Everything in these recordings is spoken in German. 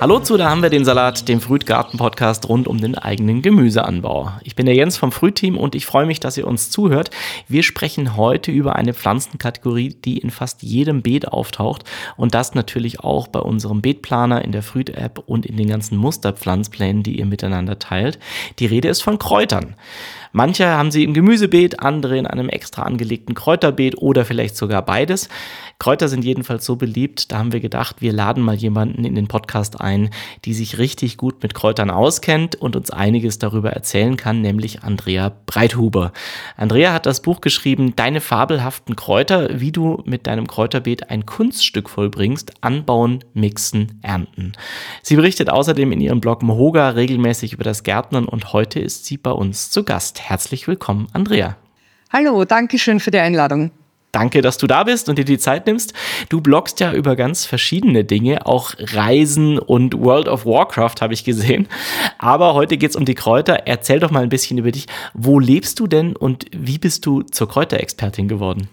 Hallo zu, da haben wir den Salat, dem Frühtgarten-Podcast rund um den eigenen Gemüseanbau. Ich bin der Jens vom Frühteam und ich freue mich, dass ihr uns zuhört. Wir sprechen heute über eine Pflanzenkategorie, die in fast jedem Beet auftaucht und das natürlich auch bei unserem Beetplaner in der Früht-App und in den ganzen Musterpflanzplänen, die ihr miteinander teilt. Die Rede ist von Kräutern. Manche haben sie im Gemüsebeet, andere in einem extra angelegten Kräuterbeet oder vielleicht sogar beides. Kräuter sind jedenfalls so beliebt, da haben wir gedacht, wir laden mal jemanden in den Podcast ein, die sich richtig gut mit Kräutern auskennt und uns einiges darüber erzählen kann, nämlich Andrea Breithuber. Andrea hat das Buch geschrieben, Deine fabelhaften Kräuter, wie du mit deinem Kräuterbeet ein Kunststück vollbringst, anbauen, mixen, ernten. Sie berichtet außerdem in ihrem Blog Mohoga regelmäßig über das Gärtnern und heute ist sie bei uns zu Gast. Herzlich willkommen, Andrea. Hallo, danke schön für die Einladung. Danke, dass du da bist und dir die Zeit nimmst. Du bloggst ja über ganz verschiedene Dinge, auch Reisen und World of Warcraft habe ich gesehen. Aber heute geht es um die Kräuter. Erzähl doch mal ein bisschen über dich. Wo lebst du denn und wie bist du zur Kräuterexpertin geworden?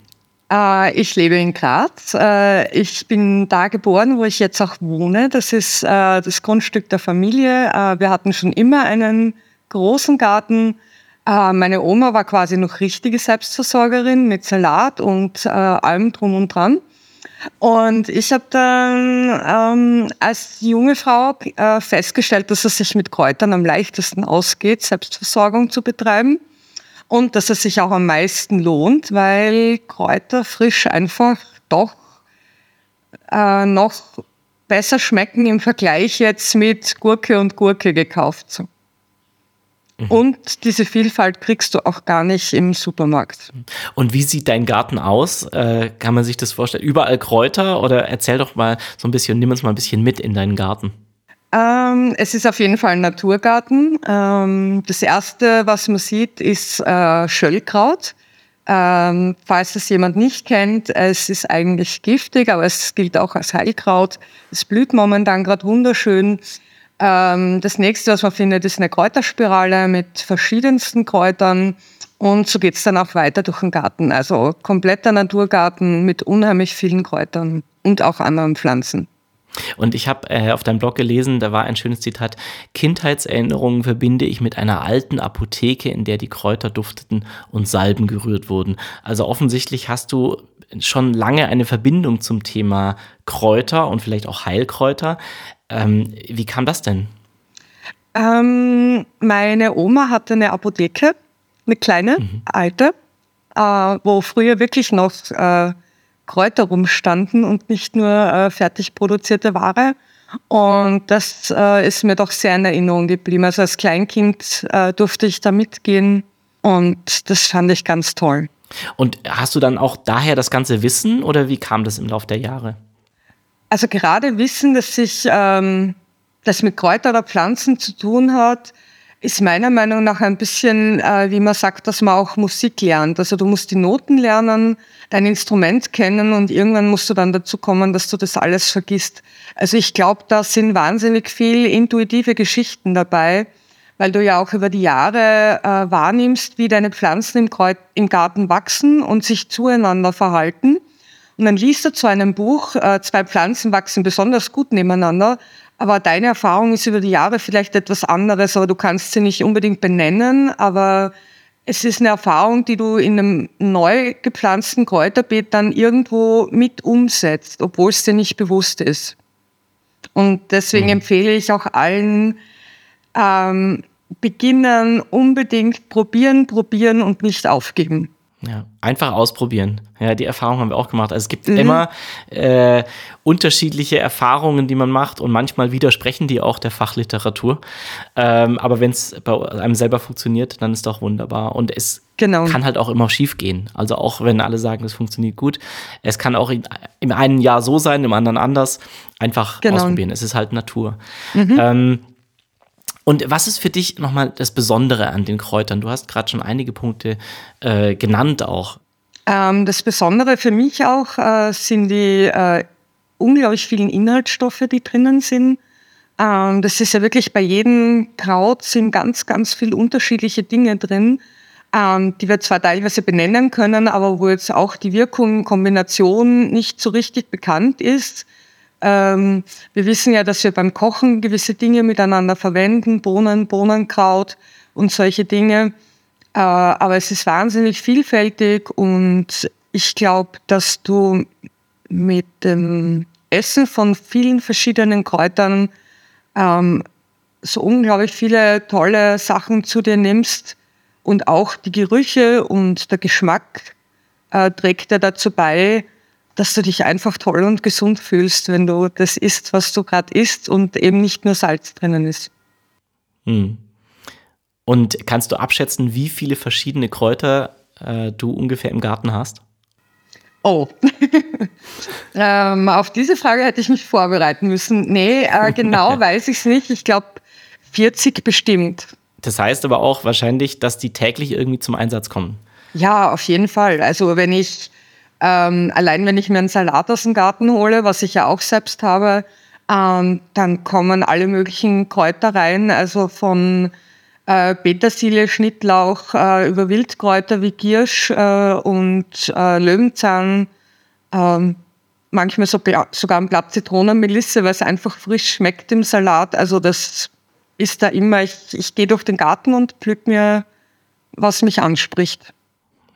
Äh, ich lebe in Graz. Äh, ich bin da geboren, wo ich jetzt auch wohne. Das ist äh, das Grundstück der Familie. Äh, wir hatten schon immer einen großen Garten meine Oma war quasi noch richtige Selbstversorgerin mit Salat und äh, allem drum und dran. Und ich habe dann ähm, als junge Frau äh, festgestellt, dass es sich mit Kräutern am leichtesten ausgeht, Selbstversorgung zu betreiben. Und dass es sich auch am meisten lohnt, weil Kräuter frisch einfach doch äh, noch besser schmecken im Vergleich jetzt mit Gurke und Gurke gekauft. Mhm. Und diese Vielfalt kriegst du auch gar nicht im Supermarkt. Und wie sieht dein Garten aus? Äh, kann man sich das vorstellen? Überall Kräuter oder erzähl doch mal so ein bisschen, nimm uns mal ein bisschen mit in deinen Garten. Ähm, es ist auf jeden Fall ein Naturgarten. Ähm, das erste, was man sieht, ist äh, Schöllkraut. Ähm, falls es jemand nicht kennt, es ist eigentlich giftig, aber es gilt auch als Heilkraut. Es blüht momentan gerade wunderschön. Ähm, das nächste, was man findet, ist eine Kräuterspirale mit verschiedensten Kräutern. Und so geht es dann auch weiter durch den Garten. Also kompletter Naturgarten mit unheimlich vielen Kräutern und auch anderen Pflanzen. Und ich habe äh, auf deinem Blog gelesen, da war ein schönes Zitat, Kindheitserinnerungen verbinde ich mit einer alten Apotheke, in der die Kräuter dufteten und Salben gerührt wurden. Also offensichtlich hast du schon lange eine Verbindung zum Thema Kräuter und vielleicht auch Heilkräuter. Ähm, wie kam das denn? Ähm, meine Oma hatte eine Apotheke, eine kleine, mhm. alte, äh, wo früher wirklich noch äh, Kräuter rumstanden und nicht nur äh, fertig produzierte Ware. Und das äh, ist mir doch sehr in Erinnerung geblieben. Also als Kleinkind äh, durfte ich da mitgehen und das fand ich ganz toll. Und hast du dann auch daher das ganze Wissen oder wie kam das im Laufe der Jahre? Also gerade Wissen, dass sich ähm, das mit Kräuter oder Pflanzen zu tun hat, ist meiner Meinung nach ein bisschen, äh, wie man sagt, dass man auch Musik lernt. Also du musst die Noten lernen, dein Instrument kennen und irgendwann musst du dann dazu kommen, dass du das alles vergisst. Also ich glaube, da sind wahnsinnig viel intuitive Geschichten dabei, weil du ja auch über die Jahre äh, wahrnimmst, wie deine Pflanzen im, Kreuz, im Garten wachsen und sich zueinander verhalten. Und dann liest du zu einem Buch, äh, zwei Pflanzen wachsen besonders gut nebeneinander, aber deine Erfahrung ist über die Jahre vielleicht etwas anderes, aber du kannst sie nicht unbedingt benennen, aber es ist eine Erfahrung, die du in einem neu gepflanzten Kräuterbeet dann irgendwo mit umsetzt, obwohl es dir nicht bewusst ist. Und deswegen mhm. empfehle ich auch allen, ähm, beginnen, unbedingt probieren, probieren und nicht aufgeben. Ja, einfach ausprobieren. Ja, die Erfahrung haben wir auch gemacht. Also es gibt mhm. immer äh, unterschiedliche Erfahrungen, die man macht und manchmal widersprechen die auch der Fachliteratur. Ähm, aber wenn es bei einem selber funktioniert, dann ist doch wunderbar. Und es genau. kann halt auch immer schief gehen. Also auch wenn alle sagen, es funktioniert gut, es kann auch in, im einen Jahr so sein, im anderen anders. Einfach genau. ausprobieren. Es ist halt Natur. Mhm. Ähm, und was ist für dich nochmal das Besondere an den Kräutern? Du hast gerade schon einige Punkte äh, genannt auch. Ähm, das Besondere für mich auch äh, sind die äh, unglaublich vielen Inhaltsstoffe, die drinnen sind. Ähm, das ist ja wirklich bei jedem Kraut sind ganz, ganz viele unterschiedliche Dinge drin, ähm, die wir zwar teilweise benennen können, aber wo jetzt auch die Wirkung, Kombination nicht so richtig bekannt ist Ähm, wir wissen ja, dass wir beim Kochen gewisse Dinge miteinander verwenden, Bohnen, Bohnenkraut und solche Dinge. Äh, aber es ist wahnsinnig vielfältig und ich glaube, dass du mit dem Essen von vielen verschiedenen Kräutern ähm, so unglaublich viele tolle Sachen zu dir nimmst und auch die Gerüche und der Geschmack äh, trägt ja dazu bei, dass du dich einfach toll und gesund fühlst, wenn du das isst, was du gerade isst und eben nicht nur Salz drinnen ist. Hm. Und kannst du abschätzen, wie viele verschiedene Kräuter äh, du ungefähr im Garten hast? Oh, ähm, auf diese Frage hätte ich mich vorbereiten müssen. Nee, äh, genau weiß ich es nicht. Ich glaube 40 bestimmt. Das heißt aber auch wahrscheinlich, dass die täglich irgendwie zum Einsatz kommen. Ja, auf jeden Fall. Also wenn ich, ähm, allein wenn ich mir einen Salat aus dem Garten hole, was ich ja auch selbst habe, ähm, dann kommen alle möglichen Kräuter rein, also von äh, Petersilie, Schnittlauch, äh, über Wildkräuter wie Giersch äh, und äh, Löwenzahn, ähm, manchmal so, sogar ein Blatt Zitronenmelisse, weil es einfach frisch schmeckt im Salat. Also das ist da immer, ich, ich gehe durch den Garten und pflück mir, was mich anspricht.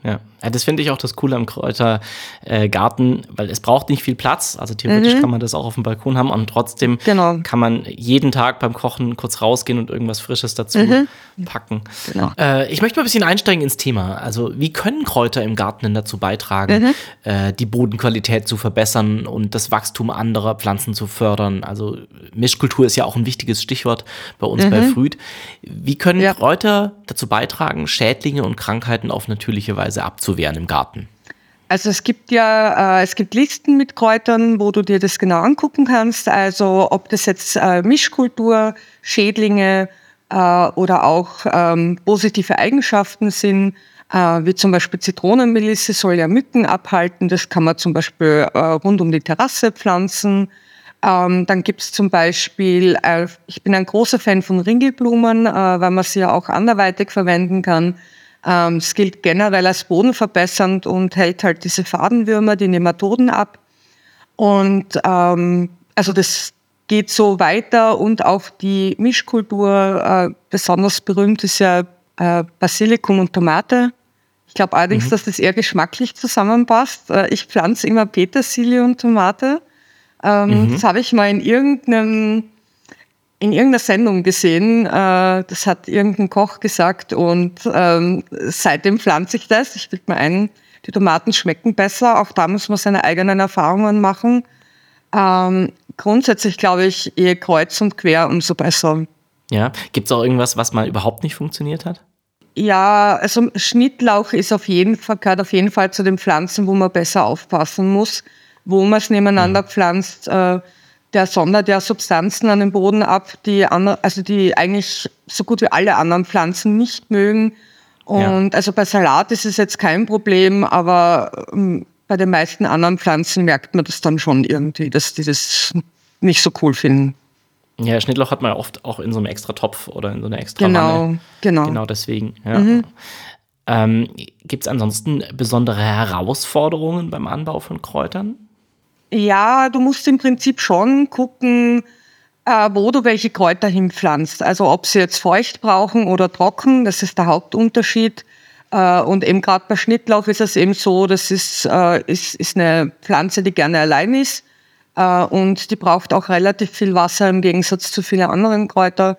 Ja. Ja, das finde ich auch das Coole am Kräutergarten, weil es braucht nicht viel Platz. Also theoretisch mhm. kann man das auch auf dem Balkon haben und trotzdem genau. kann man jeden Tag beim Kochen kurz rausgehen und irgendwas Frisches dazu mhm. packen. Genau. Äh, ich möchte mal ein bisschen einsteigen ins Thema. Also wie können Kräuter im Garten denn dazu beitragen, mhm. äh, die Bodenqualität zu verbessern und das Wachstum anderer Pflanzen zu fördern? Also Mischkultur ist ja auch ein wichtiges Stichwort bei uns bei mhm. Früd. Wie können ja. Kräuter dazu beitragen, Schädlinge und Krankheiten auf natürliche Weise Weise abzuwehren im Garten? Also es gibt ja, äh, es gibt Listen mit Kräutern, wo du dir das genau angucken kannst. Also ob das jetzt äh, Mischkultur, Schädlinge äh, oder auch ähm, positive Eigenschaften sind, äh, wie zum Beispiel Zitronenmelisse soll ja Mücken abhalten. Das kann man zum Beispiel äh, rund um die Terrasse pflanzen. Ähm, dann gibt es zum Beispiel, äh, ich bin ein großer Fan von Ringelblumen, weil man sie ja auch anderweitig verwenden kann. Ähm, es gilt generell als bodenverbessernd und hält halt diese Fadenwürmer, die Nematoden ab. Und ähm, also das geht so weiter und auch die Mischkultur, äh, besonders berühmt ist ja äh, Basilikum und Tomate. Ich glaube allerdings, mhm. dass das eher geschmacklich zusammenpasst. Äh, ich pflanze immer Petersilie und Tomate. Ähm, mhm. Das habe ich mal in irgendeinem in irgendeiner Sendung gesehen, äh, das hat irgendein Koch gesagt und ähm, seitdem pflanze ich das. Ich bilde mir ein, die Tomaten schmecken besser. Auch da muss man seine eigenen Erfahrungen machen. Ähm, grundsätzlich glaube ich, eher kreuz und quer, umso besser. Ja, gibt es auch irgendwas, was mal überhaupt nicht funktioniert hat? Ja, also Schnittlauch ist auf jeden Fall, gehört auf jeden Fall zu den Pflanzen, wo man besser aufpassen muss, wo man es nebeneinander mhm. pflanzt. Äh, der sondert ja Substanzen an den Boden ab, die, also die eigentlich so gut wie alle anderen Pflanzen nicht mögen. Und ja. also bei Salat ist es jetzt kein Problem, aber ähm, bei den meisten anderen Pflanzen merkt man das dann schon irgendwie, dass die das nicht so cool finden. Ja, Schnittlauch hat man oft auch in so einem extra Topf oder in so einer extra Genau, Wanne. genau. Genau deswegen. Ja. Mhm. Ähm, Gibt es ansonsten besondere Herausforderungen beim Anbau von Kräutern? Ja, du musst im Prinzip schon gucken, äh, wo du welche Kräuter hinpflanzt. Also ob sie jetzt feucht brauchen oder trocken, das ist der Hauptunterschied. Äh, und eben gerade bei Schnittlauch ist es eben so, das ist, äh, ist, ist eine Pflanze, die gerne allein ist. Und die braucht auch relativ viel Wasser im Gegensatz zu vielen anderen Kräutern.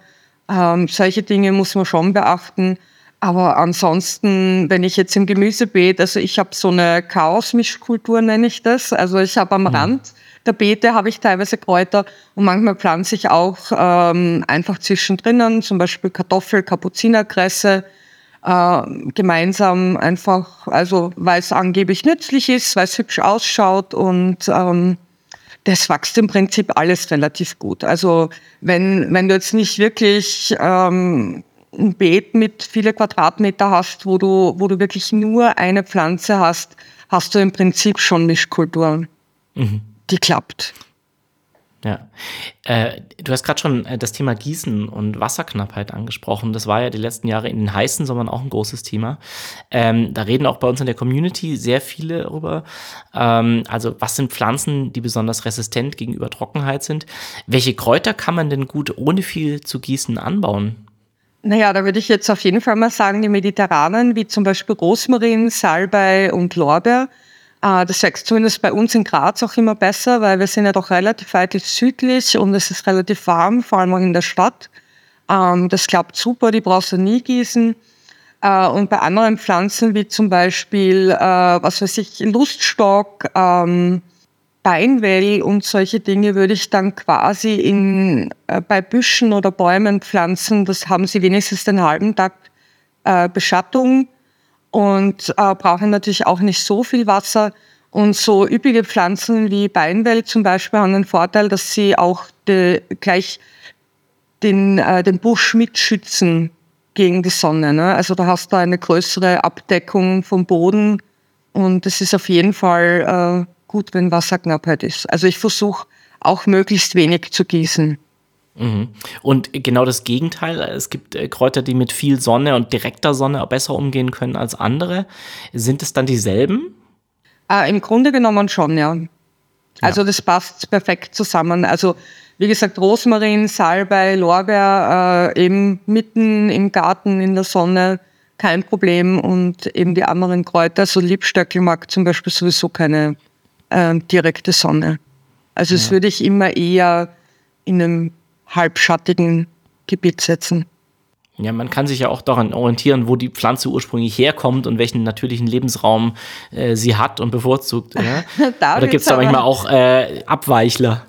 Ähm, solche Dinge muss man schon beachten. Aber ansonsten, wenn ich jetzt im Gemüsebeet, also ich habe so eine Chaos-Mischkultur, nenne ich das. Also ich habe am mhm. Rand der Beete habe ich teilweise Kräuter und manchmal pflanze ich auch ähm, einfach zwischendrin, zum Beispiel Kartoffel, Kapuzinerkresse, äh, gemeinsam einfach, also weil es angeblich nützlich ist, weil es hübsch ausschaut und ähm, das wächst im Prinzip alles relativ gut. Also wenn, wenn du jetzt nicht wirklich ähm, ein Beet mit viele Quadratmeter hast, wo du, wo du wirklich nur eine Pflanze hast, hast du im Prinzip schon Mischkultur, mhm. die klappt. Ja. Äh, du hast gerade schon äh, das Thema Gießen und Wasserknappheit angesprochen. Das war ja die letzten Jahre in den heißen Sommern auch ein großes Thema. Ähm, da reden auch bei uns in der Community sehr viele darüber. Ähm, also, was sind Pflanzen, die besonders resistent gegenüber Trockenheit sind? Welche Kräuter kann man denn gut ohne viel zu gießen anbauen? Naja, da würde ich jetzt auf jeden Fall mal sagen, die mediterranen, wie zum Beispiel Rosmarin, Salbei und Lorbeer, äh, das wächst zumindest bei uns in Graz auch immer besser, weil wir sind ja doch relativ weit südlich und es ist relativ warm, vor allem auch in der Stadt. Ähm, das klappt super, die brauchst du nie gießen. Äh, und bei anderen Pflanzen wie zum Beispiel, äh, was weiß ich, Luststock, ähm, Beinwell und solche Dinge würde ich dann quasi in, bei Büschen oder Bäumen pflanzen. Das haben sie wenigstens den halben Tag Beschattung und äh, brauchen natürlich auch nicht so viel Wasser. Und so üppige Pflanzen wie Beinwell zum Beispiel haben den Vorteil, dass sie auch de, gleich den, äh, den Busch mitschützen gegen die Sonne. Ne? Also da hast du eine größere Abdeckung vom Boden und es ist auf jeden Fall äh, gut, wenn Wasserknappheit ist. Also ich versuche auch möglichst wenig zu gießen. Mhm. Und genau das Gegenteil, es gibt äh, Kräuter, die mit viel Sonne und direkter Sonne besser umgehen können als andere. Sind es dann dieselben? Äh, Im Grunde genommen schon, ja. Also ja. das passt perfekt zusammen. Also wie gesagt, Rosmarin, Salbei, Lorbeer, äh, eben mitten im Garten in der Sonne, kein Problem. Und eben die anderen Kräuter, so Liebstöckel mag zum Beispiel sowieso keine äh, direkte Sonne. Also das würde ich immer eher in einem halbschattigen Gebiet setzen. Ja, man kann sich ja auch daran orientieren, wo die Pflanze ursprünglich herkommt und welchen natürlichen Lebensraum äh, sie hat und bevorzugt. Oder, oder gibt es da manchmal auch äh, Abweichler?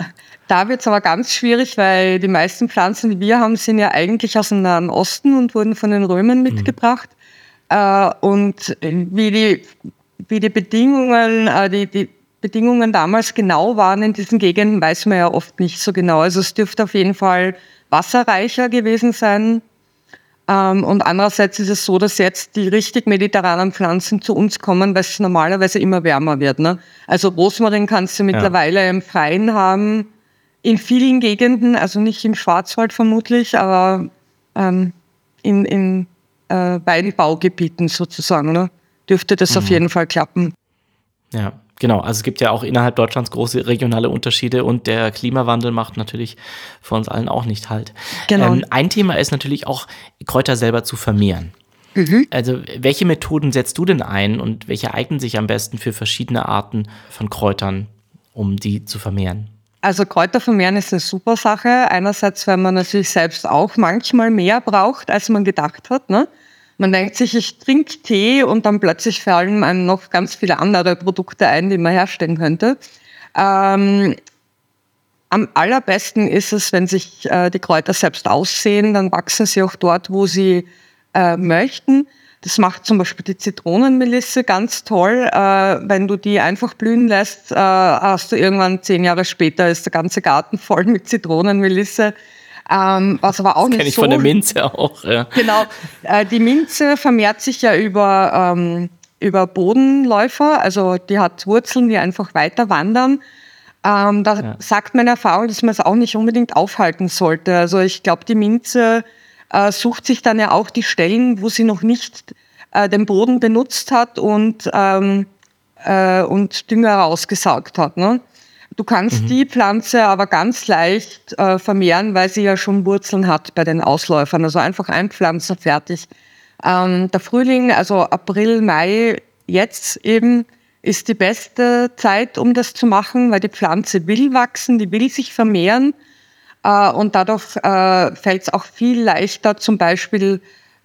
Da wird es aber ganz schwierig, weil die meisten Pflanzen, die wir haben, sind ja eigentlich aus dem Nahen Osten und wurden von den Römern mhm. mitgebracht. Mhm. Äh, und wie die, wie die Bedingungen, äh, die, die Bedingungen damals genau waren in diesen Gegenden, weiß man ja oft nicht so genau. Also es dürfte auf jeden Fall wasserreicher gewesen sein. Ähm, und andererseits ist es so, dass jetzt die richtig mediterranen Pflanzen zu uns kommen, weil es normalerweise immer wärmer wird. Ne? Also Rosmarin kannst du mittlerweile ja. im Freien haben, in vielen Gegenden, also nicht im Schwarzwald vermutlich, aber ähm, in, in äh, Weinbaugebieten sozusagen, ne? dürfte das mhm. auf jeden Fall klappen. Ja. Genau, also es gibt ja auch innerhalb Deutschlands große regionale Unterschiede und der Klimawandel macht natürlich für uns allen auch nicht halt. Genau. Ähm, ein Thema ist natürlich auch, Kräuter selber zu vermehren. Mhm. Also welche Methoden setzt du denn ein und welche eignen sich am besten für verschiedene Arten von Kräutern, um die zu vermehren? Also Kräuter vermehren ist eine super Sache. Einerseits, weil man natürlich selbst auch manchmal mehr braucht, als man gedacht hat. Ne? Man denkt sich, ich trinke Tee und dann plötzlich fallen einem noch ganz viele andere Produkte ein, die man herstellen könnte. Ähm, am allerbesten ist es, wenn sich äh, die Kräuter selbst aussehen, dann wachsen sie auch dort, wo sie äh, möchten. Das macht zum Beispiel die Zitronenmelisse ganz toll. Äh, wenn du die einfach blühen lässt, äh, hast du irgendwann zehn Jahre später ist der ganze Garten voll mit Zitronenmelisse. Ähm, was aber auch das nicht ich so. von der Minze auch. Ja. Genau. Äh, die Minze vermehrt sich ja über, ähm, über Bodenläufer, also die hat Wurzeln, die einfach weiter wandern. Ähm, da ja. sagt meine Erfahrung, dass man es auch nicht unbedingt aufhalten sollte. Also ich glaube, die Minze äh, sucht sich dann ja auch die Stellen, wo sie noch nicht äh, den Boden benutzt hat und, ähm, äh, und Dünger rausgesaugt hat. Ne? Du kannst mhm. die Pflanze aber ganz leicht äh, vermehren, weil sie ja schon Wurzeln hat bei den Ausläufern. Also einfach einpflanzen, fertig. Ähm, der Frühling, also April, Mai, jetzt eben, ist die beste Zeit, um das zu machen, weil die Pflanze will wachsen, die will sich vermehren. Äh, und dadurch äh, fällt es auch viel leichter, zum Beispiel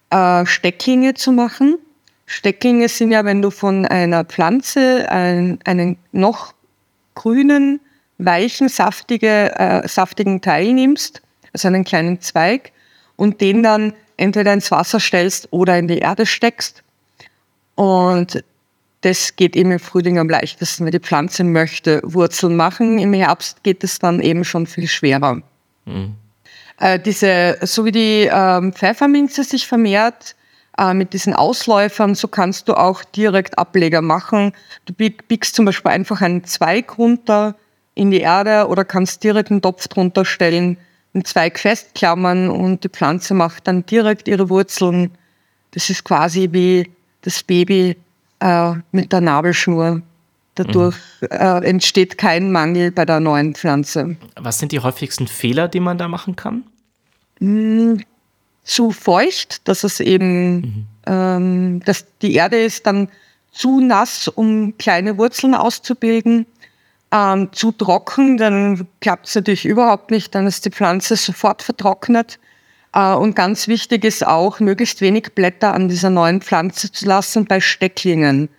äh, Stecklinge zu machen. Stecklinge sind ja, wenn du von einer Pflanze ein, einen noch grünen, weichen, saftige, äh, saftigen Teil nimmst, also einen kleinen Zweig, und den dann entweder ins Wasser stellst oder in die Erde steckst. Und das geht eben im Frühling am leichtesten, weil die Pflanze möchte Wurzeln machen. Im Herbst geht es dann eben schon viel schwerer. Mhm. Äh, diese, so wie die ähm, Pfefferminze sich vermehrt, äh, mit diesen Ausläufern, so kannst du auch direkt Ableger machen. Du biegst zum Beispiel einfach einen Zweig runter in die Erde oder kannst direkt einen Topf drunter stellen, einen Zweig festklammern und die Pflanze macht dann direkt ihre Wurzeln. Das ist quasi wie das Baby äh, mit der Nabelschnur. Dadurch mhm. äh, entsteht kein Mangel bei der neuen Pflanze. Was sind die häufigsten Fehler, die man da machen kann? Zu feucht, dass es eben, mhm. ähm, dass die Erde ist dann zu nass, um kleine Wurzeln auszubilden. Ähm, zu trocken, dann klappt es natürlich überhaupt nicht, dann ist die Pflanze sofort vertrocknet. Äh, und ganz wichtig ist auch, möglichst wenig Blätter an dieser neuen Pflanze zu lassen bei Stecklingen,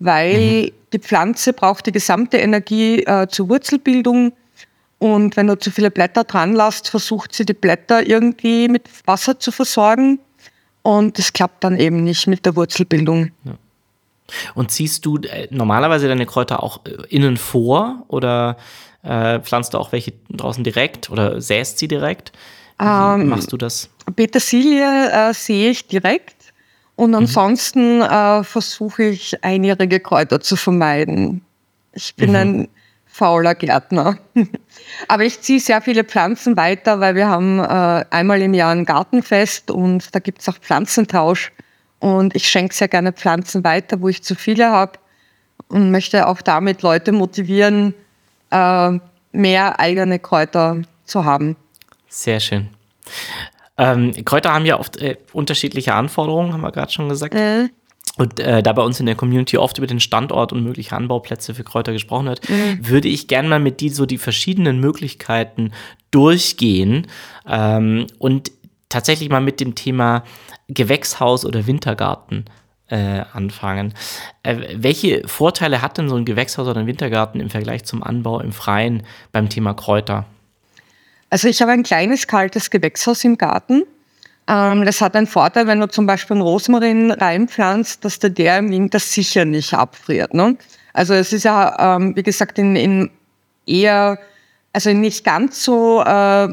weil mhm. die Pflanze braucht die gesamte Energie äh, zur Wurzelbildung. Und wenn du zu viele Blätter dran lässt, versucht sie die Blätter irgendwie mit Wasser zu versorgen. Und das klappt dann eben nicht mit der Wurzelbildung. Ja. Und ziehst du äh, normalerweise deine Kräuter auch äh, innen vor oder äh, pflanzt du auch welche draußen direkt oder säst sie direkt? Wie ähm, machst du das? Petersilie äh, sehe ich direkt und mhm. ansonsten mhm. äh, versuche ich einjährige Kräuter zu vermeiden. Ich bin mhm. ein fauler Gärtner. Aber ich ziehe sehr viele Pflanzen weiter, weil wir haben äh, einmal im Jahr ein Gartenfest und da gibt es auch Pflanzentausch. Und ich schenke sehr gerne Pflanzen weiter, wo ich zu viele habe und möchte auch damit Leute motivieren, äh, mehr eigene Kräuter zu haben. Sehr schön. Ähm, Kräuter haben ja oft äh, unterschiedliche Anforderungen, haben wir gerade schon gesagt. Äh. Und äh, da bei uns in der Community oft über den Standort und mögliche Anbauplätze für Kräuter gesprochen wird, mhm. würde ich gerne mal mit dir so die verschiedenen Möglichkeiten durchgehen ähm, und tatsächlich mal mit dem Thema Gewächshaus oder Wintergarten äh, anfangen. Äh, welche Vorteile hat denn so ein Gewächshaus oder ein Wintergarten im Vergleich zum Anbau im Freien beim Thema Kräuter? Also ich habe ein kleines kaltes Gewächshaus im Garten. Ähm, das hat einen Vorteil, wenn du zum Beispiel einen Rosmarin reinpflanzt, dass der, der im Winter sicher nicht abfriert. Ne? Also es ist ja, ähm, wie gesagt, in, in eher, also nicht ganz so äh,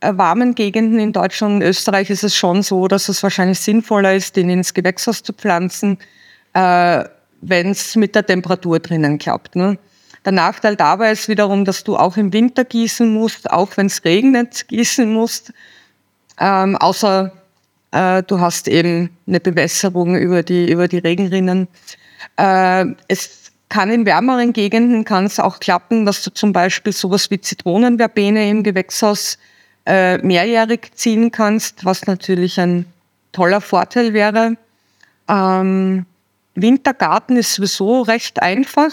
warmen Gegenden in Deutschland und Österreich ist es schon so, dass es wahrscheinlich sinnvoller ist, den ins Gewächshaus zu pflanzen, äh, wenn es mit der Temperatur drinnen klappt. Ne? Der Nachteil dabei ist wiederum, dass du auch im Winter gießen musst, auch wenn es regnet, gießen musst. Ähm, außer äh, du hast eben eine Bewässerung über die, über die Regenrinnen. Äh, es kann in wärmeren Gegenden kann es auch klappen, dass du zum Beispiel sowas wie Zitronenverbene im Gewächshaus äh, mehrjährig ziehen kannst, was natürlich ein toller Vorteil wäre. Ähm, Wintergarten ist sowieso recht einfach,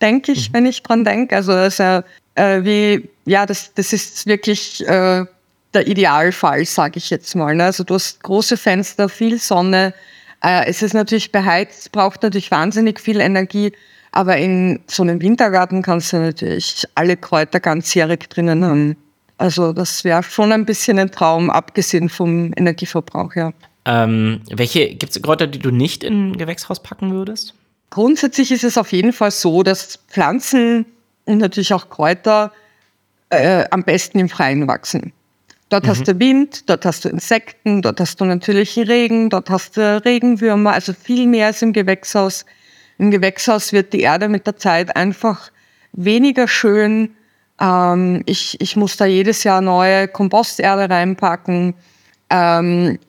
denke ich, mhm. wenn ich dran denke. Also, also äh, wie, ja, das, das ist wirklich äh, der Idealfall, sage ich jetzt mal. Ne? Also du hast große Fenster, viel Sonne. Äh, es ist natürlich beheizt, braucht natürlich wahnsinnig viel Energie. Aber in so einem Wintergarten kannst du natürlich alle Kräuter ganzjährig drinnen haben. Also das wäre schon ein bisschen ein Traum, abgesehen vom Energieverbrauch, ja. Ähm, welche gibt es Kräuter, die du nicht in ein Gewächshaus packen würdest? Grundsätzlich ist es auf jeden Fall so, dass Pflanzen und natürlich auch Kräuter äh, am besten im Freien wachsen. Dort mhm. hast du Wind, dort hast du Insekten, dort hast du natürlich Regen, dort hast du Regenwürmer, also viel mehr als im Gewächshaus. Im Gewächshaus wird die Erde mit der Zeit einfach weniger schön, ähm, ich, ich muss da jedes Jahr neue Komposterde reinpacken. Ähm,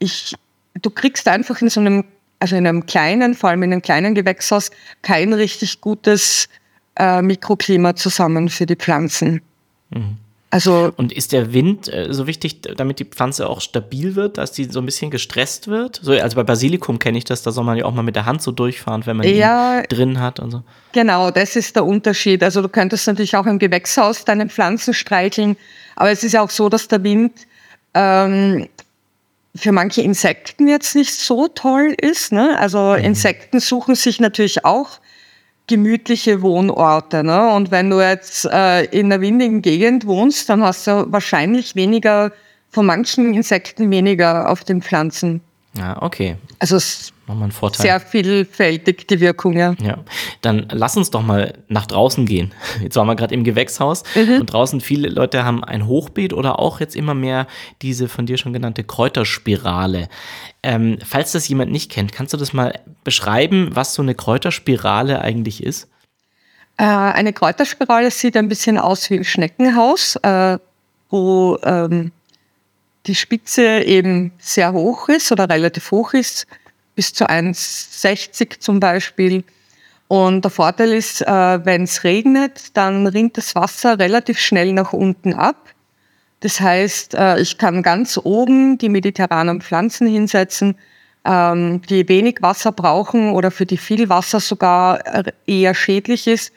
ich, du kriegst einfach in so einem, also in einem kleinen, vor allem in einem kleinen Gewächshaus, kein richtig gutes äh, Mikroklima zusammen für die Pflanzen. Mhm. Also und ist der Wind äh, so wichtig, damit die Pflanze auch stabil wird, dass die so ein bisschen gestresst wird? So, also bei Basilikum kenne ich das, da soll man ja auch mal mit der Hand so durchfahren, wenn man ja, ihn drin hat und so. Genau, das ist der Unterschied. Also du könntest natürlich auch im Gewächshaus deine Pflanzen streicheln, aber es ist ja auch so, dass der Wind ähm, für manche Insekten jetzt nicht so toll ist. Ne? Also mhm. Insekten suchen sich natürlich auch gemütliche Wohnorte. Ne? Und wenn du jetzt äh, in einer windigen Gegend wohnst, dann hast du wahrscheinlich weniger, von manchen Insekten weniger auf den Pflanzen. Ja, okay. Also es Nochmal ein Vorteil. Sehr vielfältig die Wirkung, ja. Ja, dann lass uns doch mal nach draußen gehen. Jetzt waren wir gerade im Gewächshaus mhm. und draußen viele Leute haben ein Hochbeet oder auch jetzt immer mehr diese von dir schon genannte Kräuterspirale. Ähm, falls das jemand nicht kennt, kannst du das mal beschreiben, was so eine Kräuterspirale eigentlich ist? Äh, eine Kräuterspirale sieht ein bisschen aus wie ein Schneckenhaus, äh, wo ähm, die Spitze eben sehr hoch ist oder relativ hoch ist, bis zu 1,60 zum Beispiel. Und der Vorteil ist, äh, wenn es regnet, dann rinnt das Wasser relativ schnell nach unten ab. Das heißt, äh, ich kann ganz oben die mediterranen Pflanzen hinsetzen, ähm, die wenig Wasser brauchen oder für die viel Wasser sogar äh, eher schädlich ist.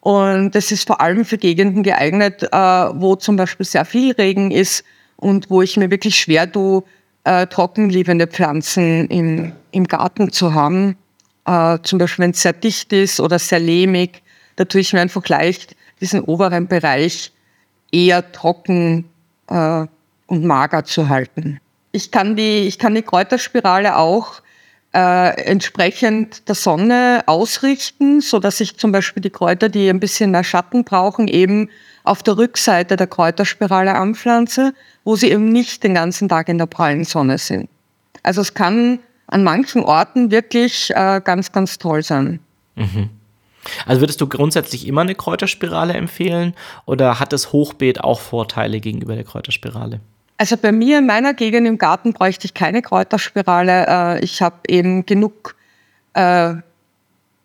Und das ist vor allem für Gegenden geeignet, wo zum Beispiel sehr viel Regen ist und wo ich mir wirklich schwer tue, äh, trockenliebende Pflanzen im, im Garten zu haben. Äh, zum Beispiel, wenn es sehr dicht ist oder sehr lehmig, da tue ich mir einfach leicht diesen oberen Bereich eher trocken äh, und mager zu halten. Ich kann die, ich kann die Kräuterspirale auch äh, entsprechend der Sonne ausrichten, so dass ich zum Beispiel die Kräuter, die ein bisschen mehr Schatten brauchen, eben auf der Rückseite der Kräuterspirale anpflanze, wo sie eben nicht den ganzen Tag in der prallen Sonne sind. Also es kann an manchen Orten wirklich äh, ganz, ganz toll sein. Mhm. Also würdest du grundsätzlich immer eine Kräuterspirale empfehlen oder hat das Hochbeet auch Vorteile gegenüber der Kräuterspirale? Also bei mir in meiner Gegend im Garten bräuchte ich keine Kräuterspirale. Äh, ich habe eben genug äh,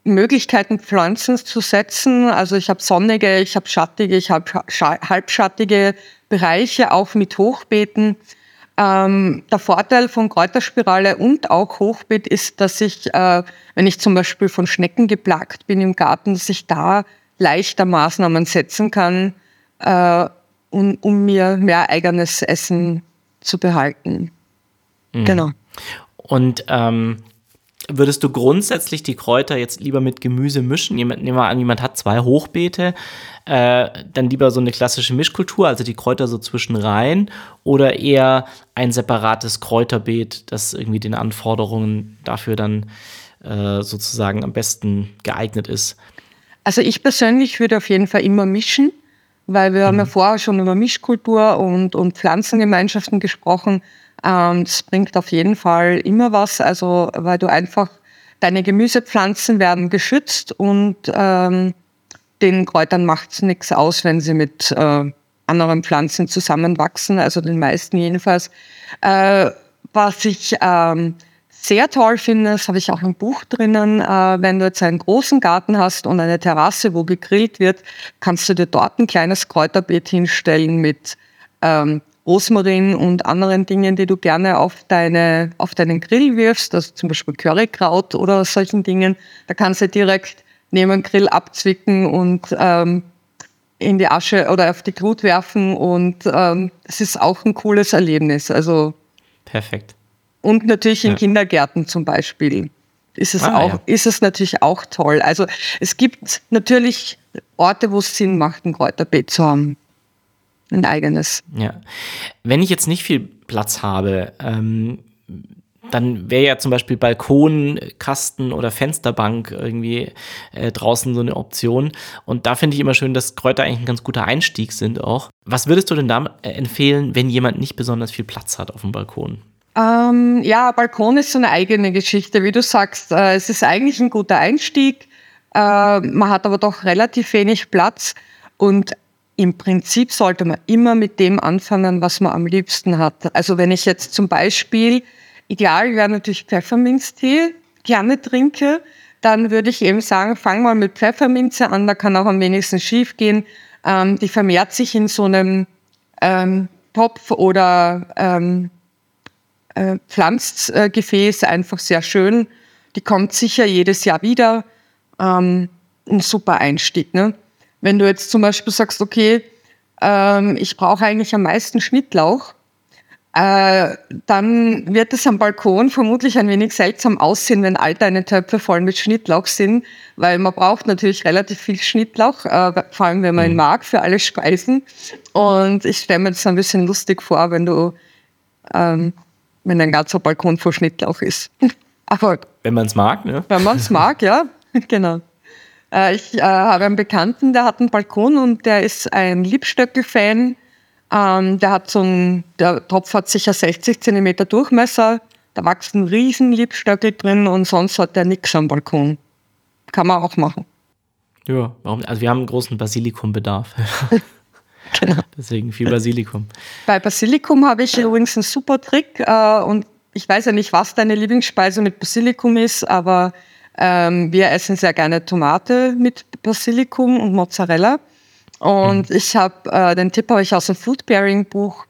Möglichkeiten, Pflanzen zu setzen. Also ich habe sonnige, ich habe schattige, ich habe halbschattige Bereiche, auch mit Hochbeeten. Ähm, der Vorteil von Kräuterspirale und auch Hochbeet ist, dass ich, äh, wenn ich zum Beispiel von Schnecken geplagt bin im Garten, dass ich da leichter Maßnahmen setzen kann, äh, um, um mir mehr eigenes Essen zu behalten. Mhm. Genau. Und ähm, würdest du grundsätzlich die Kräuter jetzt lieber mit Gemüse mischen? Jemand, nehmen wir an, jemand hat zwei Hochbeete, äh, dann lieber so eine klassische Mischkultur, also die Kräuter so zwischen rein, oder eher ein separates Kräuterbeet, das irgendwie den Anforderungen dafür dann äh, sozusagen am besten geeignet ist? Also ich persönlich würde auf jeden Fall immer mischen, weil wir mhm. haben ja mhm. vorher schon über Mischkultur und, und Pflanzengemeinschaften gesprochen. Ähm, das bringt auf jeden Fall immer was, also weil du einfach deine Gemüsepflanzen werden geschützt und ähm, den Kräutern macht es nichts aus, wenn sie mit äh, anderen Pflanzen zusammenwachsen, also den meisten jedenfalls. Äh, was ich ähm, sehr toll finde, das habe ich auch im Buch drinnen, äh, wenn du jetzt einen großen Garten hast und eine Terrasse, wo gegrillt wird, kannst du dir dort ein kleines Kräuterbeet hinstellen mit ähm, Rosmarin und anderen Dingen, die du gerne auf, deine, auf deinen Grill wirfst, also zum Beispiel Currykraut oder solchen Dingen. Da kannst du direkt neben dem Grill abzwicken und ähm, in die Asche oder auf die Glut werfen und ähm, es ist auch ein cooles Erlebnis. Also perfekt. Und natürlich in ja. Kindergärten zum Beispiel ist es ah, auch, ja. ist es natürlich auch toll. Also es gibt natürlich Orte, wo es Sinn macht, ein Kräuterbeet zu haben ein eigenes. Ja. Wenn ich jetzt nicht viel Platz habe, ähm, dann wäre ja zum Beispiel Balkon, Kasten oder Fensterbank irgendwie äh, draußen so eine Option. Und da finde ich immer schön, dass Kräuter eigentlich ein ganz guter Einstieg sind auch. Was würdest du denn da äh, empfehlen, wenn jemand nicht besonders viel Platz hat auf dem Balkon? Ähm, ja, Balkon ist so eine eigene Geschichte, wie du sagst. Äh, es ist eigentlich ein guter Einstieg. Äh, man hat aber doch relativ wenig Platz. Und im Prinzip sollte man immer mit dem anfangen, was man am liebsten hat. Also wenn ich jetzt zum Beispiel, ideal wäre natürlich Pfefferminztee, gerne trinke, dann würde ich eben sagen, fang mal mit Pfefferminze an, da kann auch am wenigsten schief gehen. Ähm, die vermehrt sich in so einem ähm, Topf oder ähm, äh, Pflanzgefäß einfach sehr schön. Die kommt sicher jedes Jahr wieder. Ähm, ein super Einstieg. Ne? Wenn du jetzt zum Beispiel sagst, okay, ähm, ich brauche eigentlich am meisten Schnittlauch, äh, dann wird es am Balkon vermutlich ein wenig seltsam aussehen, wenn all deine Töpfe voll mit Schnittlauch sind, weil man braucht natürlich relativ viel Schnittlauch, äh, vor allem wenn man ihn mhm. mag, für alle Speisen. Und ich stelle mir das ein bisschen lustig vor, wenn du, ähm, wenn ein ganzer Balkon voll Schnittlauch ist. Aber wenn man es mag, ne? Wenn man es mag, ja, genau. Äh, ich äh, habe einen Bekannten, der hat einen Balkon und der ist ein Liebstöckel-Fan. Ähm, der hat so ein, der Topf hat sicher 60 cm Durchmesser. Da wachsen riesen Liebstöckel drin und sonst hat er nichts am Balkon. Kann man auch machen. Ja? Also wir haben einen großen Basilikumbedarf. genau. Deswegen viel Basilikum. Bei Basilikum habe ich übrigens einen super Trick äh, und ich weiß ja nicht, was deine Lieblingsspeise mit Basilikum ist, aber ähm, wir essen sehr gerne Tomate mit Basilikum und Mozzarella. Und mhm. ich habe äh, den Tipp habe ich aus dem Food Pairing Buch.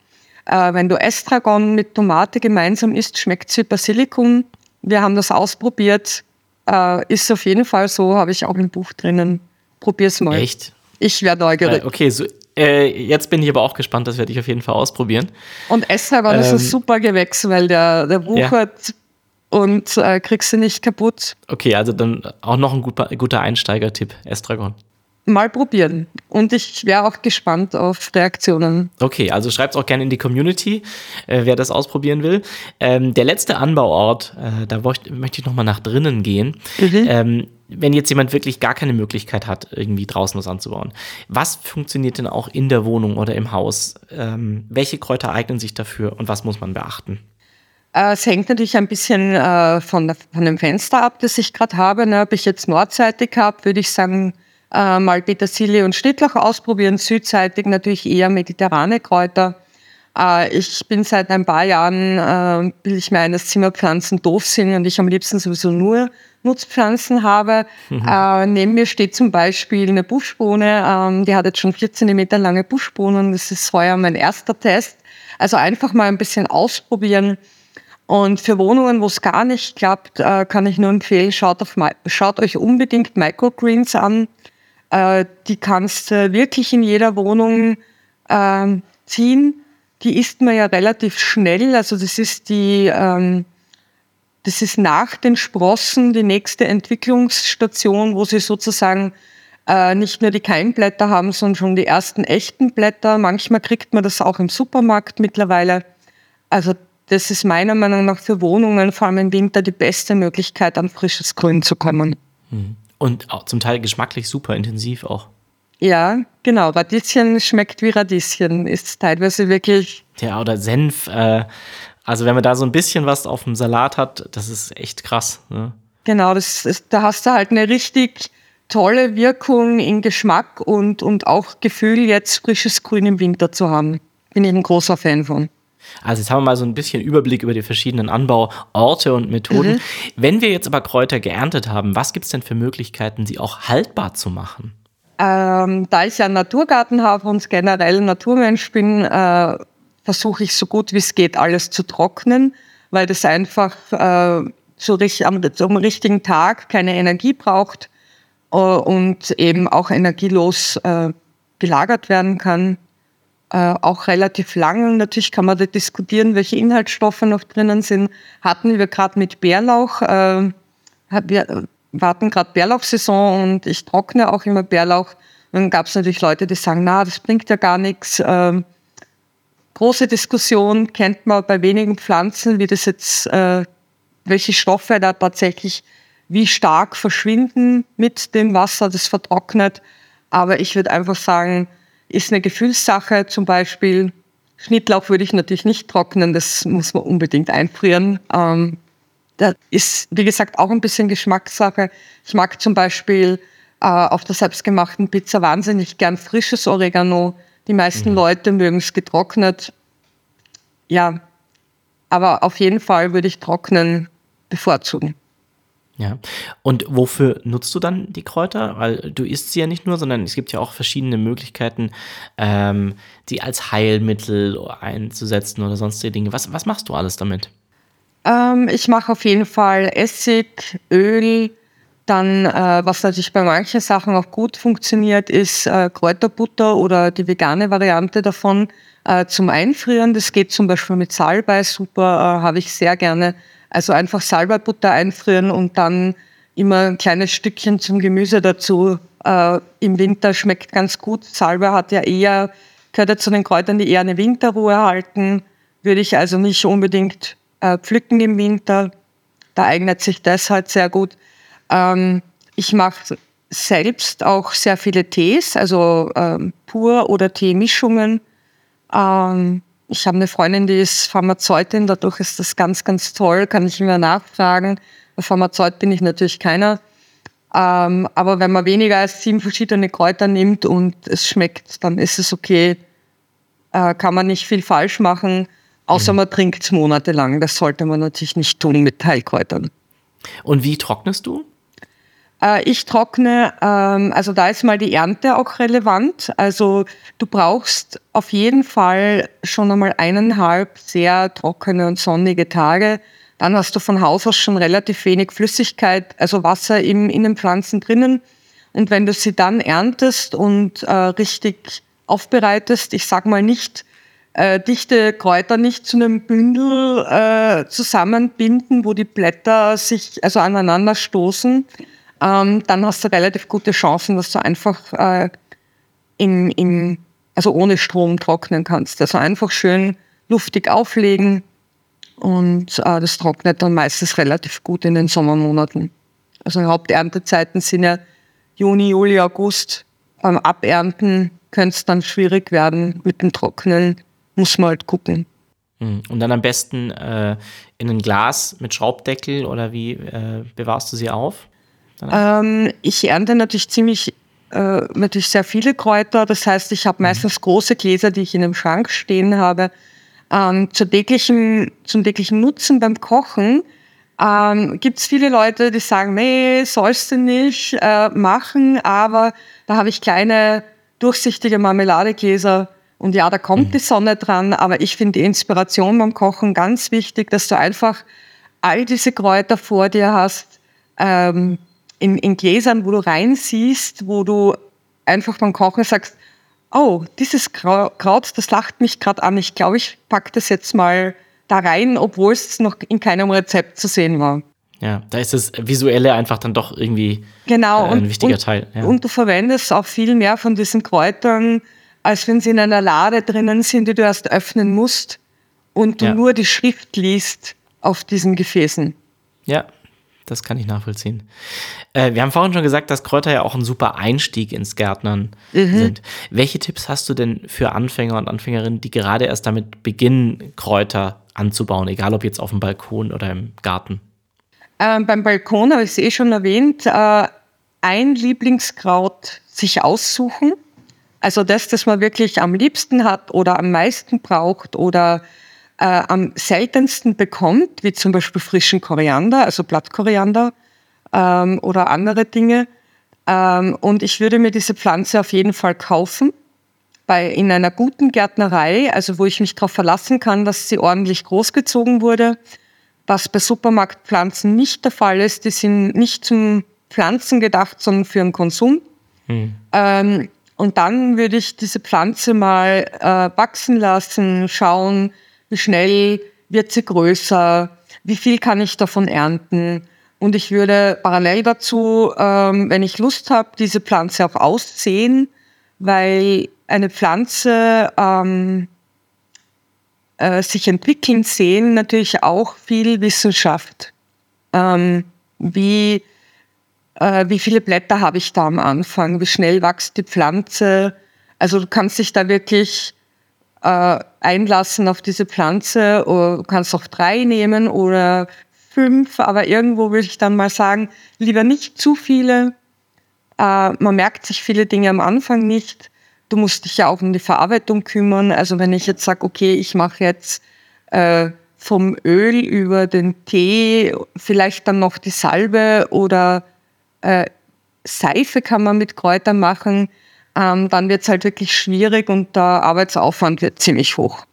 Äh, wenn du Estragon mit Tomate gemeinsam isst, schmeckt es wie Basilikum. Wir haben das ausprobiert. Äh, ist auf jeden Fall so, habe ich auch im Buch drinnen. Probier's mal. Echt? Ich werde neugierig. Äh, okay, so, äh, jetzt bin ich aber auch gespannt, das werde ich auf jeden Fall ausprobieren. Und Estragon ähm, ist ein ähm, super Gewächs, weil der, der wuchert ja. Und äh, kriegst du nicht kaputt. Okay, also dann auch noch ein guter, guter Einsteigertipp, Estragon mal probieren. Und ich wäre auch gespannt auf Reaktionen. Okay, also schreibt es auch gerne in die Community, äh, wer das ausprobieren will. Ähm, der letzte Anbauort, äh, da möchte ich nochmal nach drinnen gehen. Mhm. Ähm, wenn jetzt jemand wirklich gar keine Möglichkeit hat, irgendwie draußen was anzubauen, was funktioniert denn auch in der Wohnung oder im Haus? Ähm, welche Kräuter eignen sich dafür und was muss man beachten? Äh, es hängt natürlich ein bisschen äh, von, der, von, dem Fenster ab, das ich gerade habe. Ne? Ob ich jetzt nordseitig habe, würde ich sagen, äh, mal Petersilie und Schnittlauch ausprobieren, südseitig natürlich eher mediterrane Kräuter. Ich bin seit ein paar Jahren, will ich mir ein, dass Zimmerpflanzen doof sind und ich am liebsten sowieso nur Nutzpflanzen habe. Mhm. Neben mir steht zum Beispiel eine Buschbohne, ähm, die hat jetzt schon 4 cm lange Buschbohnen, das ist heuer mein erster Test. Also einfach mal ein bisschen ausprobieren. Und für Wohnungen, wo es gar nicht klappt, äh, kann ich nur empfehlen, schaut, auf, schaut euch unbedingt Microgreens an. Äh, die kannst du wirklich in jeder Wohnung äh, ziehen. Die isst man ja relativ schnell. Also das ist die, ähm, das ist nach den Sprossen die nächste Entwicklungsstation, wo sie sozusagen äh, nicht nur die Keimblätter haben, sondern schon die ersten echten Blätter. Manchmal kriegt man das auch im Supermarkt mittlerweile. Also das ist meiner Meinung nach für Wohnungen, vor allem im Winter, die beste Möglichkeit, an frisches Grün zu kommen. Mhm. Und auch zum Teil geschmacklich super intensiv auch. Ja, genau. Radieschen schmeckt wie Radieschen. Ist teilweise wirklich. Ja, oder Senf. Äh, also, wenn man da so ein bisschen was auf dem Salat hat, das ist echt krass. Ne? Genau, das ist, da hast du halt eine richtig tolle Wirkung in Geschmack und, und auch Gefühl, jetzt frisches Grün im Winter zu haben. Bin ich ein großer Fan von. Also jetzt haben wir mal so ein bisschen Überblick über die verschiedenen Anbauorte und Methoden. Mhm. Wenn wir jetzt aber Kräuter geerntet haben, was gibt es denn für Möglichkeiten, sie auch haltbar zu machen? Ähm, da ich ja einen Naturgarten habe und generell ein Naturmensch bin, äh, versuche ich so gut wie es geht, alles zu trocknen, weil das einfach äh, so richtig, am, am, richtigen Tag keine Energie braucht äh, und eben auch energielos äh, gelagert werden kann äh, auch relativ lang. Natürlich kann man da diskutieren, welche Inhaltsstoffe noch drinnen sind. Hatten wir gerade mit Bärlauch, äh, wir warten gerade Bärlauchsaison und ich trockne auch immer Bärlauch. dann gab es natürlich Leute, die sagen, na, das bringt ja gar nichts. Ähm, große Diskussion kennt man bei wenigen Pflanzen, wie das jetzt, äh, welche Stoffe da tatsächlich wie stark verschwinden mit dem Wasser, das vertrocknet. Aber ich würde einfach sagen, ist eine Gefühlssache. Zum Beispiel Schnittlauch würde ich natürlich nicht trocknen, das muss man unbedingt einfrieren. Ähm, das ist, wie gesagt, auch ein bisschen Geschmackssache. Ich mag zum Beispiel äh, auf der selbstgemachten Pizza wahnsinnig gern frisches Oregano. Die meisten mhm. Leute mögen es getrocknet. Ja, aber auf jeden Fall würde ich trocknen bevorzugen. Ja. Und wofür nutzt du dann die Kräuter? Weil du isst sie ja nicht nur, sondern es gibt ja auch verschiedene Möglichkeiten, ähm, die als Heilmittel einzusetzen oder sonstige Dinge. Was, was machst du alles damit? Ähm, ich mache auf jeden Fall Essig, Öl. Dann, äh, was natürlich bei manchen Sachen auch gut funktioniert, ist äh, Kräuterbutter oder die vegane Variante davon äh, zum Einfrieren. Das geht zum Beispiel mit Salbei super, äh, habe ich sehr gerne also einfach Salbeibutter einfrieren und dann immer ein kleines Stückchen zum Gemüse dazu. Äh, Im Winter schmeckt ganz gut. Salbei hat ja eher, gehört ja zu den Kräutern, die eher eine Winterruhe halten. Würde ich also nicht unbedingt äh, pflücken im Winter. Da eignet sich das halt sehr gut. Ähm, ich mache selbst auch sehr viele Tees, also ähm, pur oder Teemischungen. Ähm, ich habe eine Freundin, die ist Pharmazeutin, dadurch ist das ganz, ganz toll, kann ich immer nachfragen. Pharmazeut bin ich natürlich keiner. Ähm, aber wenn man weniger als sieben verschiedene Kräuter nimmt und es schmeckt, dann ist es okay. Äh, kann man nicht viel falsch machen, außer mhm. man trinkt es monatelang. Das sollte man natürlich nicht tun mit Heilkräutern. Und wie trocknest du? Äh, ich trockne, ähm, also da ist mal die Ernte auch relevant. Also du brauchst auf jeden Fall schon einmal eineinhalb sehr trockene und sonnige Tage. Dann hast du von Haus aus schon relativ wenig Flüssigkeit, also Wasser im, in den Pflanzen drinnen. Und wenn du sie dann erntest und äh, richtig aufbereitest, ich sag mal nicht äh, dichte Kräuter nicht zu einem Bündel äh, zusammenbinden, wo die Blätter sich also aneinander stoßen, ähm, dann hast du relativ gute Chancen, dass du einfach äh, in, in, also ohne Strom trocknen kannst. Also einfach schön luftig auflegen und äh, das trocknet dann meistens relativ gut in den Sommermonaten. Also Haupterntezeiten sind ja Juni, Juli, August. Beim Abernten könnte es dann schwierig werden mit dem Trocknen. Muss man halt gucken. Hm. Und dann am besten äh, in ein Glas mit Schraubdeckel oder wie äh, bewahrst du sie auf? Ähm, ich ernte natürlich ziemlich, äh, natürlich sehr viele Kräuter. Das heißt, ich habe mhm. meistens große Gläser, die ich in einem Schrank stehen habe. Ähm, zur täglichen, zum täglichen Nutzen beim Kochen ähm, gibt es viele Leute, die sagen, nee, sollst du nicht äh, machen, aber da habe ich kleine durchsichtige Marmeladegläser und ja, da kommt mhm. die Sonne dran, aber ich finde die Inspiration beim Kochen ganz wichtig, dass du einfach all diese Kräuter vor dir hast, ähm, in, in Gläsern, wo du reinsiehst, wo du einfach beim Kochen sagst, oh, dieses Kraut, das lacht mich gerade an. Ich glaube, ich packe das jetzt mal da rein, obwohl es noch in keinem Rezept zu sehen war. Ja, da ist das Visuelle einfach dann doch irgendwie genau, äh, ein und, wichtiger und, Teil. Ja. Und du verwendest auch viel mehr von diesen Kräutern, als wenn sie in einer Lade drinnen sind, die du erst öffnen musst und du ja. nur die Schrift liest auf diesen Gefäßen. Ja, das kann ich nachvollziehen. Äh, wir haben vorhin schon gesagt, dass Kräuter ja auch ein super Einstieg ins Gärtnern mhm. sind. Welche Tipps hast du denn für Anfänger und Anfängerinnen, die gerade erst damit beginnen, Kräuter anzubauen, egal ob jetzt auf dem Balkon oder im Garten? Ähm, beim Balkon habe ich es eh schon erwähnt, äh, ein Lieblingskraut sich aussuchen. Also das, das man wirklich am liebsten hat oder am meisten braucht oder äh, am seltensten bekommt, wie zum Beispiel frischen Koriander, also Blattkoriander ähm, oder andere Dinge. Ähm, und ich würde mir diese Pflanze auf jeden Fall kaufen, bei, in einer guten Gärtnerei, also wo ich mich darauf verlassen kann, dass sie ordentlich großgezogen wurde, was bei Supermarktpflanzen nicht der Fall ist. Die sind nicht zum Pflanzen gedacht, sondern für den Konsum. Hm. Ähm, und dann würde ich diese Pflanze mal äh, wachsen lassen, schauen, wie schnell wird sie größer, wie viel kann ich davon ernten. Und ich würde parallel dazu, ähm, wenn ich Lust habe, diese Pflanze auch aussehen, weil eine Pflanze ähm, äh, sich entwickeln sehen natürlich auch viel Wissenschaft. Ähm, wie, äh, wie viele Blätter habe ich da am Anfang? Wie schnell wächst die Pflanze? Also du kannst dich da wirklich äh, einlassen auf diese Pflanze. Oder du kannst auch drei nehmen oder fünf, aber irgendwo würde ich dann mal sagen, lieber nicht zu viele. Äh, man merkt sich viele Dinge am Anfang nicht. Du musst dich ja auch um die Verarbeitung kümmern. Also wenn ich jetzt sage, okay, ich mache jetzt äh, vom Öl über den Tee, vielleicht dann noch die Salbe oder äh, Seife kann man mit Kräutern machen ähm, dann wird es halt wirklich schwierig und der Arbeitsaufwand wird ziemlich hoch.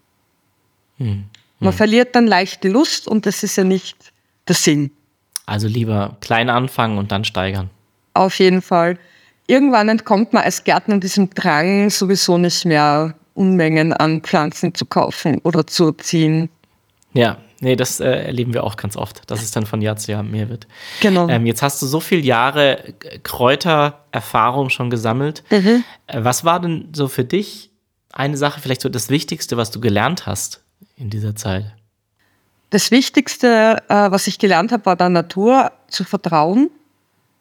Hm. Man hm. verliert dann leicht die Lust und das ist ja nicht der Sinn. Also lieber klein anfangen und dann steigern. Auf jeden Fall. Irgendwann entkommt man als Gärtner diesem Drang, sowieso nicht mehr Unmengen an Pflanzen zu kaufen oder zu ziehen. Ja, Nee, das äh, erleben wir auch ganz oft, dass es dann von Jahr zu Jahr mehr wird. Genau. Ähm, jetzt hast du so viele Jahre äh, Kräutererfahrung schon gesammelt. Mhm. Äh, was war denn so für dich eine Sache, vielleicht so das Wichtigste, was du gelernt hast in dieser Zeit? Das Wichtigste, äh, was ich gelernt habe, war der Natur zu vertrauen.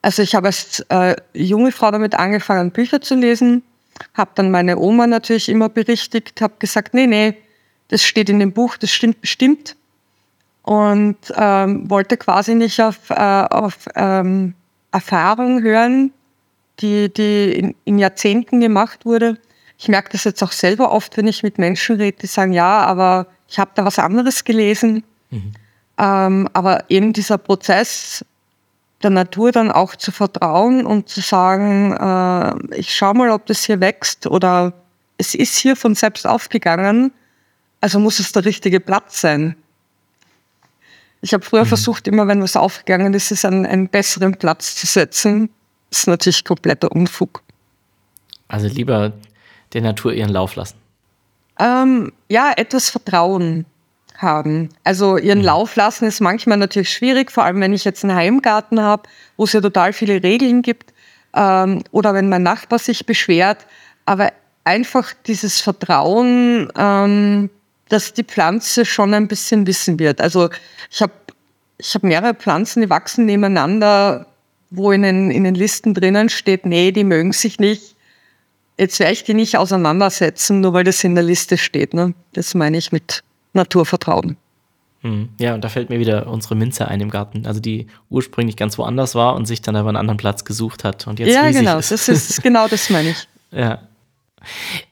Also ich habe als äh, junge Frau damit angefangen, Bücher zu lesen, habe dann meine Oma natürlich immer berichtigt, habe gesagt, nee, nee, das steht in dem Buch, das stimmt bestimmt und ähm, wollte quasi nicht auf, äh, auf ähm, Erfahrung hören, die, die in, in Jahrzehnten gemacht wurde. Ich merke das jetzt auch selber oft, wenn ich mit Menschen rede, die sagen, ja, aber ich habe da was anderes gelesen. Mhm. Ähm, aber eben dieser Prozess der Natur dann auch zu vertrauen und zu sagen, äh, ich schaue mal, ob das hier wächst oder es ist hier von selbst aufgegangen, also muss es der richtige Platz sein. Ich habe früher mhm. versucht, immer wenn was aufgegangen ist, es an einen besseren Platz zu setzen. Das ist natürlich kompletter Unfug. Also lieber der Natur ihren Lauf lassen. Ähm, ja, etwas Vertrauen haben. Also ihren mhm. Lauf lassen ist manchmal natürlich schwierig, vor allem wenn ich jetzt einen Heimgarten habe, wo es ja total viele Regeln gibt ähm, oder wenn mein Nachbar sich beschwert. Aber einfach dieses Vertrauen, ähm, dass die Pflanze schon ein bisschen wissen wird. Also ich habe ich hab mehrere Pflanzen, die wachsen nebeneinander, wo in den, in den Listen drinnen steht, nee, die mögen sich nicht. Jetzt werde ich die nicht auseinandersetzen, nur weil das in der Liste steht. Ne? Das meine ich mit Naturvertrauen. Hm. Ja, und da fällt mir wieder unsere Minze ein im Garten, also die ursprünglich ganz woanders war und sich dann aber einen anderen Platz gesucht hat und jetzt Ja, genau, ist. das ist genau das meine ich. ja.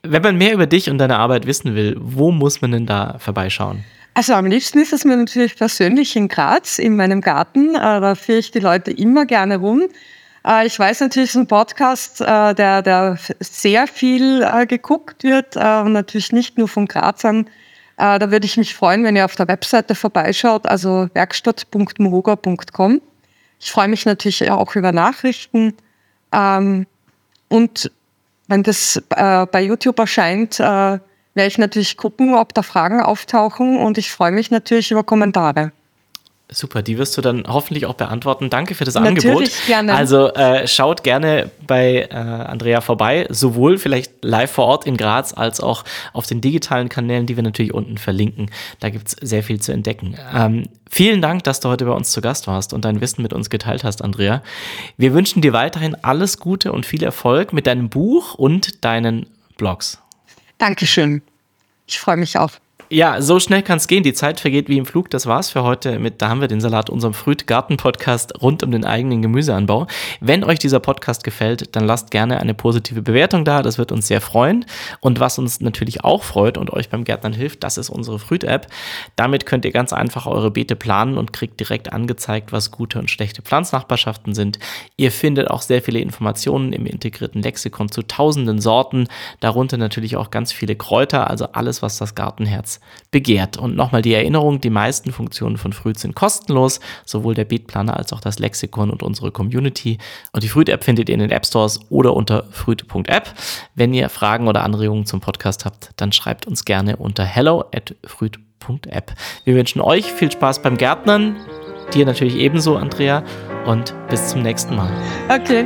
Wenn man mehr über dich und deine Arbeit wissen will, wo muss man denn da vorbeischauen? Also am liebsten ist es mir natürlich persönlich in Graz, in meinem Garten. Äh, da führe ich die Leute immer gerne rum. Äh, ich weiß natürlich, es ist ein Podcast, äh, der, der sehr viel geguckt wird, natürlich nicht nur von Grazern, äh, da würde ich mich freuen, wenn ihr auf der Webseite vorbeischaut, also werkstatt.muruga.com. Ich freue mich natürlich auch über Nachrichten. Ähm, und wenn das äh, bei YouTube erscheint, äh, werde ich natürlich gucken, ob da Fragen auftauchen und ich freue mich natürlich über Kommentare. Super, die wirst du dann hoffentlich auch beantworten. Danke für das Natürlich, Angebot. Gerne. Also äh, schaut gerne bei äh, Andrea vorbei, sowohl vielleicht live vor Ort in Graz als auch auf den digitalen Kanälen, die wir natürlich unten verlinken. Da gibt es sehr viel zu entdecken. Ähm, vielen Dank, dass du heute bei uns zu Gast warst und dein Wissen mit uns geteilt hast, Andrea. Wir wünschen dir weiterhin alles Gute und viel Erfolg mit deinem Buch und deinen Blogs. Dankeschön. Ich freue mich auch. Ja, so schnell kann es gehen. Die Zeit vergeht wie im Flug. Das war's für heute mit Da haben wir den Salat, unserem Früht-Garten-Podcast rund um den eigenen Gemüseanbau. Wenn euch dieser Podcast gefällt, dann lasst gerne eine positive Bewertung da. Das wird uns sehr freuen. Und was uns natürlich auch freut und euch beim Gärtnern hilft, das ist unsere Früht-App. Damit könnt ihr ganz einfach eure Beete planen und kriegt direkt angezeigt, was gute und schlechte Pflanznachbarschaften sind. Ihr findet auch sehr viele Informationen im integrierten Lexikon zu tausenden Sorten, darunter natürlich auch ganz viele Kräuter, also alles, was das Gartenherz begehrt. Und nochmal die Erinnerung, die meisten Funktionen von Früht sind kostenlos, sowohl der Beetplaner als auch das Lexikon und unsere Community. Und die Früht-App findet ihr in den App Stores oder unter früht.app. Wenn ihr Fragen oder Anregungen zum Podcast habt, dann schreibt uns gerne unter hello at früht.app. Wir wünschen euch viel Spaß beim Gärtnern, dir natürlich ebenso, Andrea, und bis zum nächsten Mal. Okay.